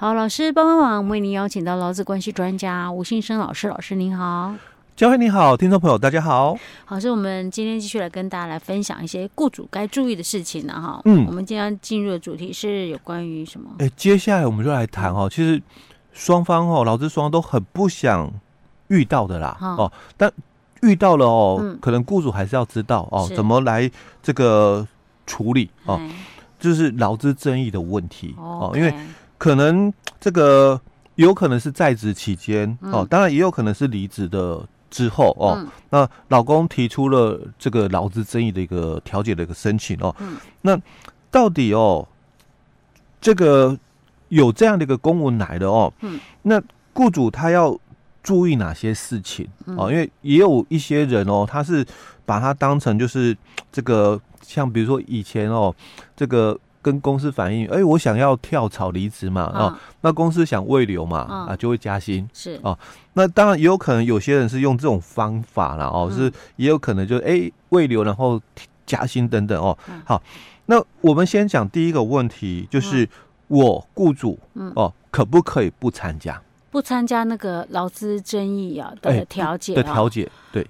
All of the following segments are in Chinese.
好，老师帮帮忙，为您邀请到劳资关系专家吴信生老师，老师您好。嘉惠你好，听众朋友大家好。好，所以我们今天继续来跟大家来分享一些雇主该注意的事情了，哈。嗯，我们今天进入的主题是有关于什么？哎、欸，接下来我们就来谈哦，其实双方哦，劳资双方都很不想遇到的啦，哦，哦，但遇到了哦，嗯、可能雇主还是要知道哦，怎么来这个处理哦，就是劳资争议的问题哦，因为可能这个有可能是在职期间哦，当然也有可能是离职的。之后哦，嗯、那老公提出了这个劳资争议的一个调解的一个申请哦，嗯、那到底哦，这个有这样的一个公文来的哦，嗯、那雇主他要注意哪些事情哦？嗯、因为也有一些人哦，他是把它当成就是这个，像比如说以前哦，这个。跟公司反映，哎、欸，我想要跳槽离职嘛，哦，那公司想未留嘛，啊，就会加薪，是哦。那当然也有可能有些人是用这种方法啦，哦，是也有可能就哎未留然后加薪等等哦。好，那我们先讲第一个问题，就是我雇主哦，可不可以不参加？不参加那个劳资争议啊的调解的调解，对。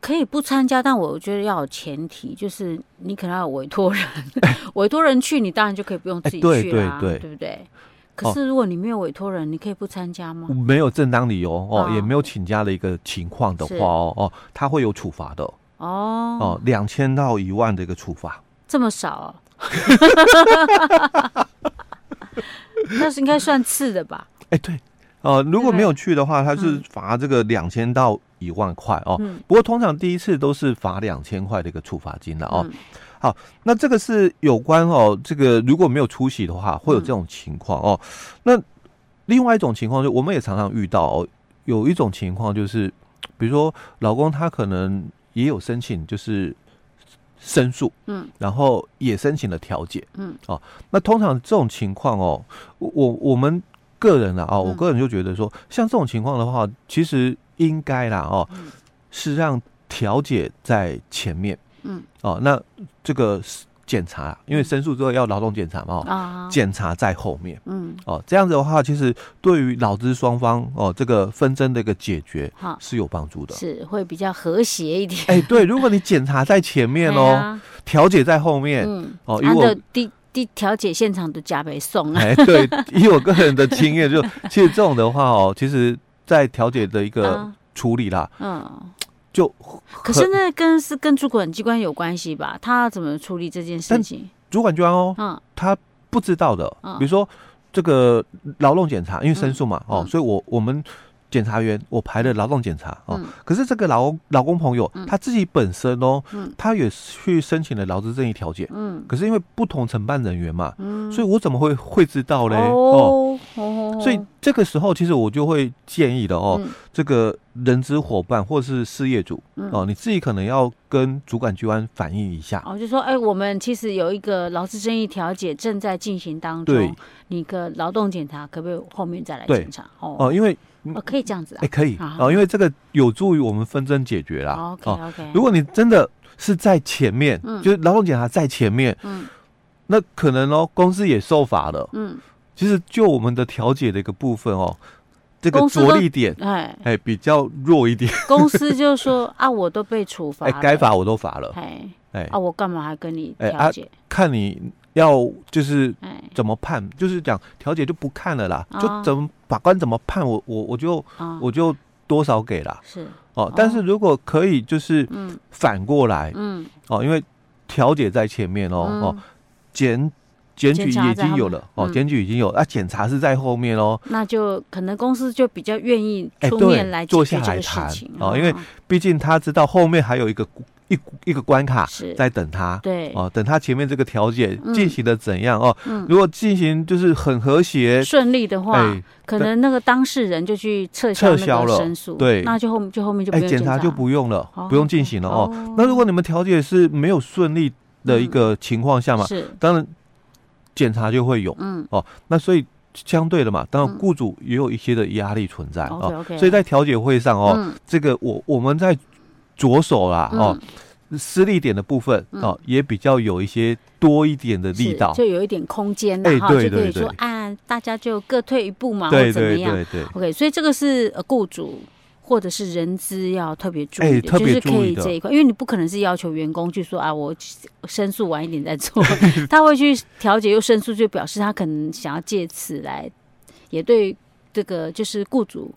可以不参加，但我觉得要有前提，就是你可能要有委托人，委托人去，你当然就可以不用自己去啦，对不对？可是如果你没有委托人，你可以不参加吗？没有正当理由哦，也没有请假的一个情况的话哦哦，他会有处罚的哦哦，两千到一万的一个处罚，这么少？那是应该算次的吧？哎，对哦，如果没有去的话，他是罚这个两千到。一万块哦，不过通常第一次都是罚两千块的一个处罚金的哦。好，那这个是有关哦，这个如果没有出席的话，会有这种情况哦。那另外一种情况就我们也常常遇到哦，有一种情况就是，比如说老公他可能也有申请，就是申诉，嗯，然后也申请了调解，嗯，哦，那通常这种情况哦，我我们个人啊，哦，我个人就觉得说，像这种情况的话，其实。应该啦哦，是让调解在前面，嗯。哦，那这个检查，因为申诉之后要劳动检查嘛，哦，检查在后面，嗯。哦，这样子的话，其实对于劳资双方哦这个纷争的一个解决，是有帮助的，是会比较和谐一点。哎，对，如果你检查在前面哦，调解在后面，嗯。哦，因为第第调解现场都加倍送啊。哎，对，以我个人的经验，就 其实这种的话哦，其实。在调解的一个处理啦，嗯，就可是那跟是跟主管机关有关系吧？他怎么处理这件事情？主管机关哦，嗯，他不知道的，比如说这个劳动检查，因为申诉嘛，哦，所以我我们。检察员，我排了劳动检查哦，可是这个劳老公朋友他自己本身哦，他也去申请了劳资争议调解，嗯，可是因为不同承办人员嘛，嗯，所以我怎么会会知道嘞？哦，所以这个时候其实我就会建议的哦，这个人资伙伴或是事业主哦，你自己可能要跟主管机关反映一下。哦，就说哎，我们其实有一个劳资争议调解正在进行当中，对，你个劳动检查可不可以后面再来检查？哦，因为。哦，可以这样子啊？哎，可以哦，因为这个有助于我们纷争解决啦。OK OK。如果你真的是在前面，就是劳动检查在前面，嗯，那可能哦，公司也受罚了。嗯，其实就我们的调解的一个部分哦，这个着力点，哎哎，比较弱一点。公司就说啊，我都被处罚，哎，该罚我都罚了，哎哎，啊，我干嘛还跟你调解？看你。要就是怎么判，欸、就是讲调解就不看了啦，哦、就怎么法官怎么判我我我就、哦、我就多少给啦。是。哦，哦，但是如果可以就是反过来，嗯。哦，因为调解在前面哦、嗯、哦，检检举已经有了哦，检举已经有，啊，检查是在后面哦，那就可能公司就比较愿意出面来坐下来谈哦，因为毕竟他知道后面还有一个。一一个关卡在等他，对。哦，等他前面这个调解进行的怎样哦？如果进行就是很和谐顺利的话，可能那个当事人就去撤销那个申诉，对，那就后就后面就哎检查。就不用了，不用进行了哦。那如果你们调解是没有顺利的一个情况下嘛，是。当然检查就会有，嗯。哦，那所以相对的嘛，当然雇主也有一些的压力存在哦，所以在调解会上哦，这个我我们在。着手啦，哦，施力点的部分哦，也比较有一些多一点的力道，就有一点空间，然后就可以说啊，大家就各退一步嘛，或者怎么样？对 OK，所以这个是呃雇主或者是人资要特别注意的，就是可以这一块，因为你不可能是要求员工去说啊，我申诉晚一点再做，他会去调解又申诉，就表示他可能想要借此来也对这个就是雇主。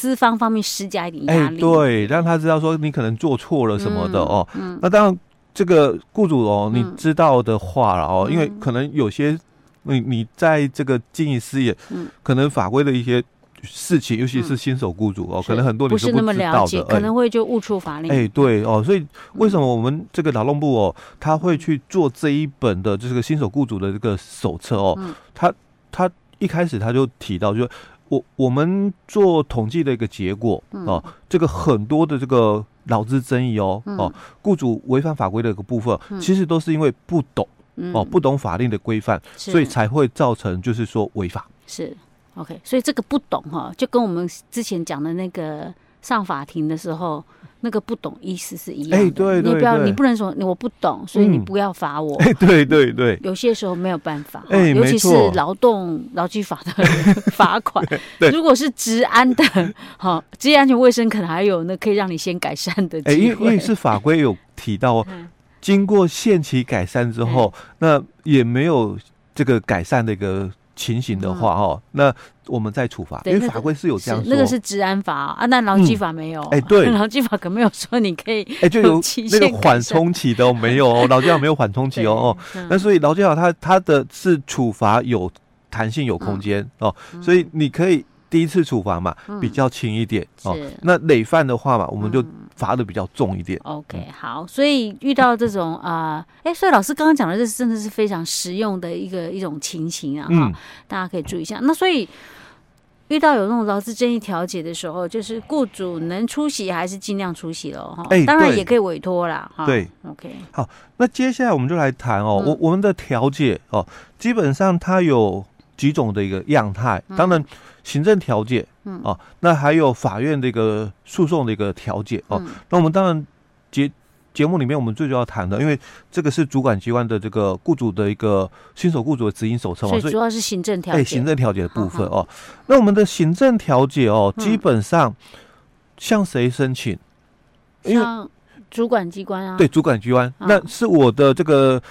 资方方面施加一点压力，哎，对，让他知道说你可能做错了什么的哦。嗯，那当然，这个雇主哦，你知道的话了哦，因为可能有些你你在这个经营事业，嗯，可能法规的一些事情，尤其是新手雇主哦，可能很多你不是那么了解，可能会就误触法令。哎，对哦，所以为什么我们这个劳动部哦，他会去做这一本的这个新手雇主的这个手册哦？他他一开始他就提到就。我我们做统计的一个结果哦，这个很多的这个劳资争议哦哦，雇主违反法规的一个部分，其实都是因为不懂哦，不懂法令的规范，所以才会造成就是说违法。是 OK，所以这个不懂哈，就跟我们之前讲的那个上法庭的时候。那个不懂意思是一样的，哎，对，你不要，你不能说我不懂，所以你不要罚我。哎，对对对，有些时候没有办法，哎，尤其是劳动劳基法的罚款，如果是治安的，好，职业安全卫生可能还有那可以让你先改善的机会。哎，因为是法规有提到，经过限期改善之后，那也没有这个改善的一个。情形的话，哦，那我们再处罚，因为法规是有这样说，那个是治安法啊，那劳基法没有。哎，对，劳基法可没有说你可以，哎，就有那个缓冲期都没有哦，劳基法没有缓冲期哦哦，那所以劳基法它它的是处罚有弹性有空间哦，所以你可以。第一次处罚嘛，比较轻一点哦。那累犯的话嘛，我们就罚的比较重一点。OK，好，所以遇到这种啊，哎，所以老师刚刚讲的这真的是非常实用的一个一种情形啊，哈，大家可以注意一下。那所以遇到有那种劳资争议调解的时候，就是雇主能出席还是尽量出席了哈。当然也可以委托啦。哈。对，OK。好，那接下来我们就来谈哦，我我们的调解哦，基本上它有几种的一个样态，当然。行政调解，嗯，哦，那还有法院的一个诉讼的一个调解，哦，那我们当然节节目里面我们最主要谈的，因为这个是主管机关的这个雇主的一个新手雇主的执行手册嘛，所以主要是行政调解，哎，行政调解的部分哦。那我们的行政调解哦，基本上向谁申请？向主管机关啊，对，主管机关，那是我的这个。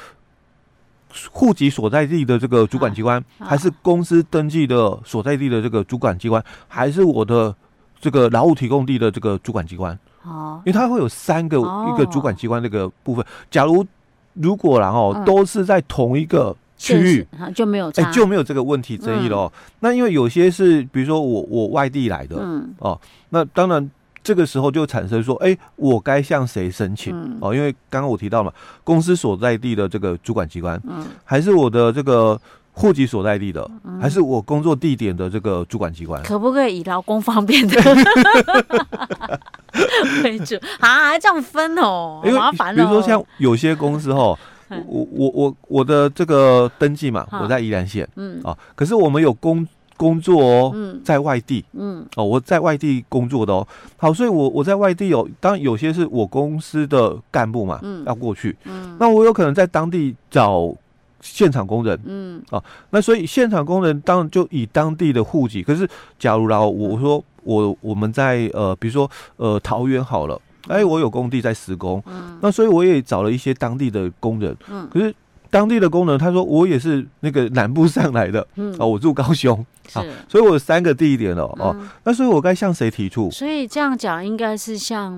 户籍所在地的这个主管机关，还是公司登记的所在地的这个主管机关，还是我的这个劳务提供地的这个主管机关？哦，因为它会有三个一个主管机关这个部分。假如如果然后都是在同一个区域，就没有哎就没有这个问题争议了哦。那因为有些是比如说我我外地来的，嗯哦，那当然。这个时候就产生说，哎，我该向谁申请？嗯、哦，因为刚刚我提到嘛，公司所在地的这个主管机关，嗯，还是我的这个户籍所在地的，嗯、还是我工作地点的这个主管机关？可不可以以劳工方便的 为主啊？这样分哦，好麻烦哦。比如说像有些公司哦，我我我我的这个登记嘛，我在宜兰县，嗯啊，可是我们有公。工作哦，在外地，嗯，哦，我在外地工作的哦，好，所以我我在外地有，当然有些是我公司的干部嘛，嗯，要过去，嗯，那我有可能在当地找现场工人，嗯，哦，那所以现场工人当然就以当地的户籍，可是假如然后我说我我们在呃，比如说呃桃园好了，哎，我有工地在施工，嗯，那所以我也找了一些当地的工人，嗯，可是。当地的工人，他说我也是那个南部上来的，嗯，哦，我住高雄，啊，所以我有三个地点了，哦，那所以我该向谁提出？所以这样讲应该是向，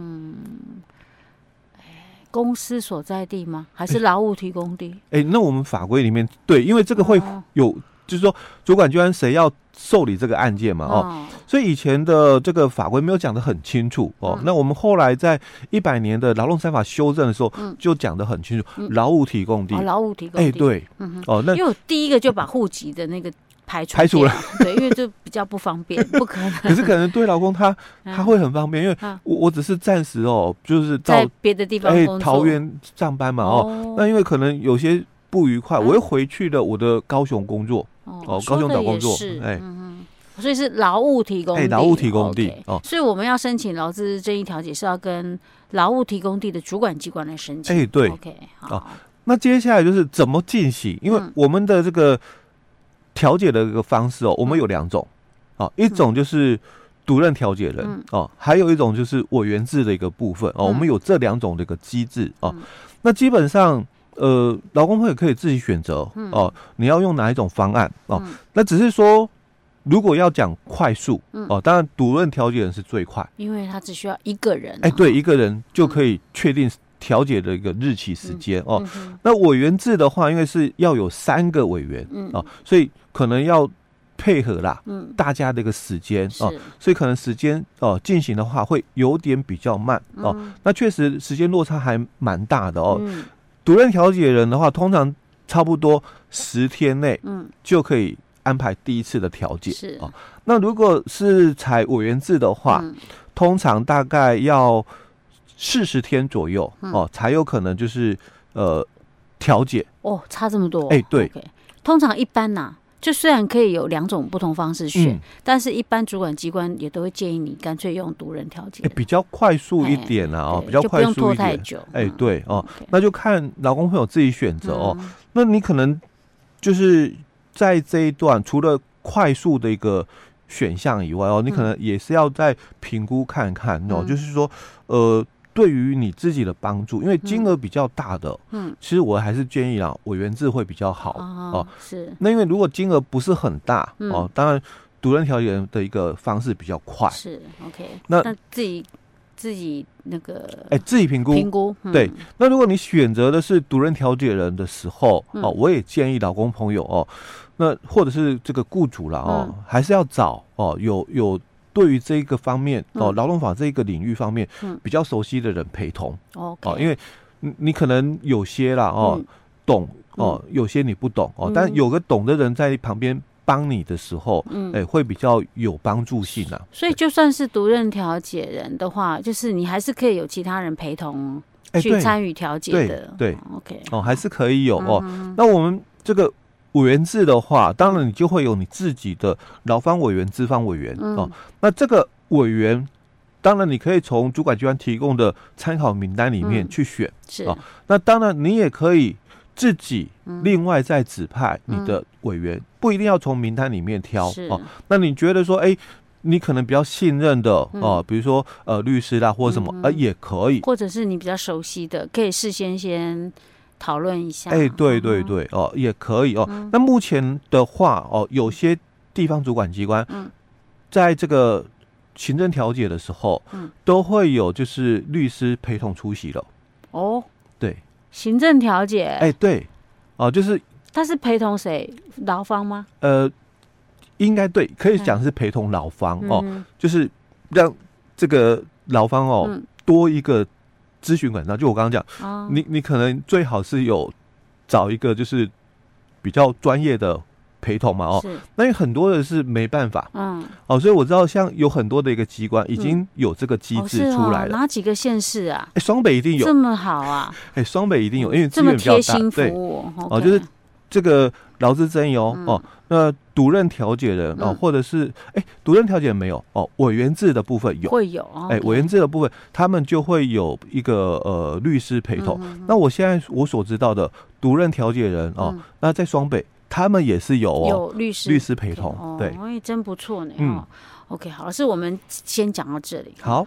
公司所在地吗？还是劳务提供地？哎，那我们法规里面对，因为这个会有，就是说主管机关谁要受理这个案件嘛，哦。所以以前的这个法规没有讲得很清楚哦。那我们后来在一百年的劳动三法修正的时候，就讲得很清楚，劳务提供地，劳务提供地，哎，对，哦，那因为第一个就把户籍的那个排除排除了，对，因为就比较不方便，不可能。可是可能对老公他 他会很方便，因为我我只是暂时哦，就是在别的地方哎桃园上班嘛哦，那因为可能有些不愉快，我又回去了我的高雄工作哦，高雄找工作，哎。所以是劳务提供地，劳务提供地哦。所以我们要申请劳资争议调解，是要跟劳务提供地的主管机关来申请。哎，对，OK，好。那接下来就是怎么进行？因为我们的这个调解的一个方式哦，我们有两种啊，一种就是独任调解人哦，还有一种就是委员制的一个部分哦。我们有这两种的一个机制哦。那基本上。呃，劳工会可以自己选择哦、你要用哪一种方案哦？那只是说，如果要讲快速哦、呃，当然独任调解人是最快，因为他只需要一个人，哎、欸，对，一个人就可以确定调解的一个日期时间哦。那委员制的话，因为是要有三个委员哦、呃，所以可能要配合啦，嗯，大家的一个时间哦、呃，所以可能时间哦进行的话会有点比较慢哦、呃。那确实时间落差还蛮大的哦。嗯独任调解人的话，通常差不多十天内，嗯，就可以安排第一次的调解。是啊，那如果是采委员制的话，通常大概要四十天左右哦，才有可能就是呃调解。哦，差这么多？哎，对，通常一般呐。就虽然可以有两种不同方式选，嗯，但是一般主管机关也都会建议你干脆用独人调解，欸，比较快速一点啊，哦，比较快速一点，不用拖太久。哎，欸，对哦，嗯，那就看劳工朋友自己选择哦，嗯。那你可能就是在这一段，除了快速的一个选项以外哦，你可能也是要再评估看看哦，嗯，就是说呃。对于你自己的帮助，因为金额比较大的，嗯，其实我还是建议啊，委员制会比较好哦，哦。是，那因为如果金额不是很大，嗯，哦，当然独任调解人的一个方式比较快。是，OK 那。那自己自己那个，哎，自己评估评估。对，那如果你选择的是独任调解人的时候，嗯，哦，我也建议老公朋友哦，那或者是这个雇主了哦，嗯，还是要找哦有有。对于这一个方面哦，劳动法这一个领域方面，嗯，比较熟悉的人陪同。哦，因为你你可能有些啦哦，懂哦，有些你不懂哦，但有个懂的人在旁边帮你的时候，嗯，哎，会比较有帮助性啊。所以就算是独任调解人的话，就是你还是可以有其他人陪同去参与调解的，对，OK，哦，还是可以有哦。那我们这个。委员制的话，当然你就会有你自己的劳方委员、资方委员、嗯、哦。那这个委员，当然你可以从主管机关提供的参考名单里面去选，嗯、是哦。那当然你也可以自己另外再指派你的委员，嗯、不一定要从名单里面挑哦。那你觉得说，哎，你可能比较信任的哦，比如说呃律师啦或者什么，呃也可以，或者是你比较熟悉的，可以事先先。讨论一下，哎、欸，对对对，哦，哦，也可以哦。嗯、那目前的话，哦，有些地方主管机关，嗯，在这个行政调解的时候，嗯，都会有就是律师陪同出席了。哦，对，行政调解，哎、欸，对，哦，就是他是陪同谁？劳方吗？呃，应该对，可以讲是陪同劳方、嗯、哦，就是让这个劳方哦、嗯、多一个。咨询管道，就我刚刚讲，哦、你你可能最好是有找一个就是比较专业的陪同嘛，哦，那有很多的是没办法，嗯，哦，所以我知道像有很多的一个机关已经有这个机制出来了，嗯哦哦、哪几个县市啊？哎，双北一定有。这么好啊？哎，双北一定有，因为资源比较大，这么贴心服务对，哦、就是这个。劳资争议哦、嗯、哦，那独任调解人哦，或者是哎，独任调解人没有哦，委员制的部分有。会有哎，委员制的部分他们就会有一个呃律师陪同。嗯、那我现在我所知道的独任调解人哦、嗯，那在双北他们也是有哦，有律师律师陪同，对，哎，真不错呢。嗯，OK，好，是我们先讲到这里。好，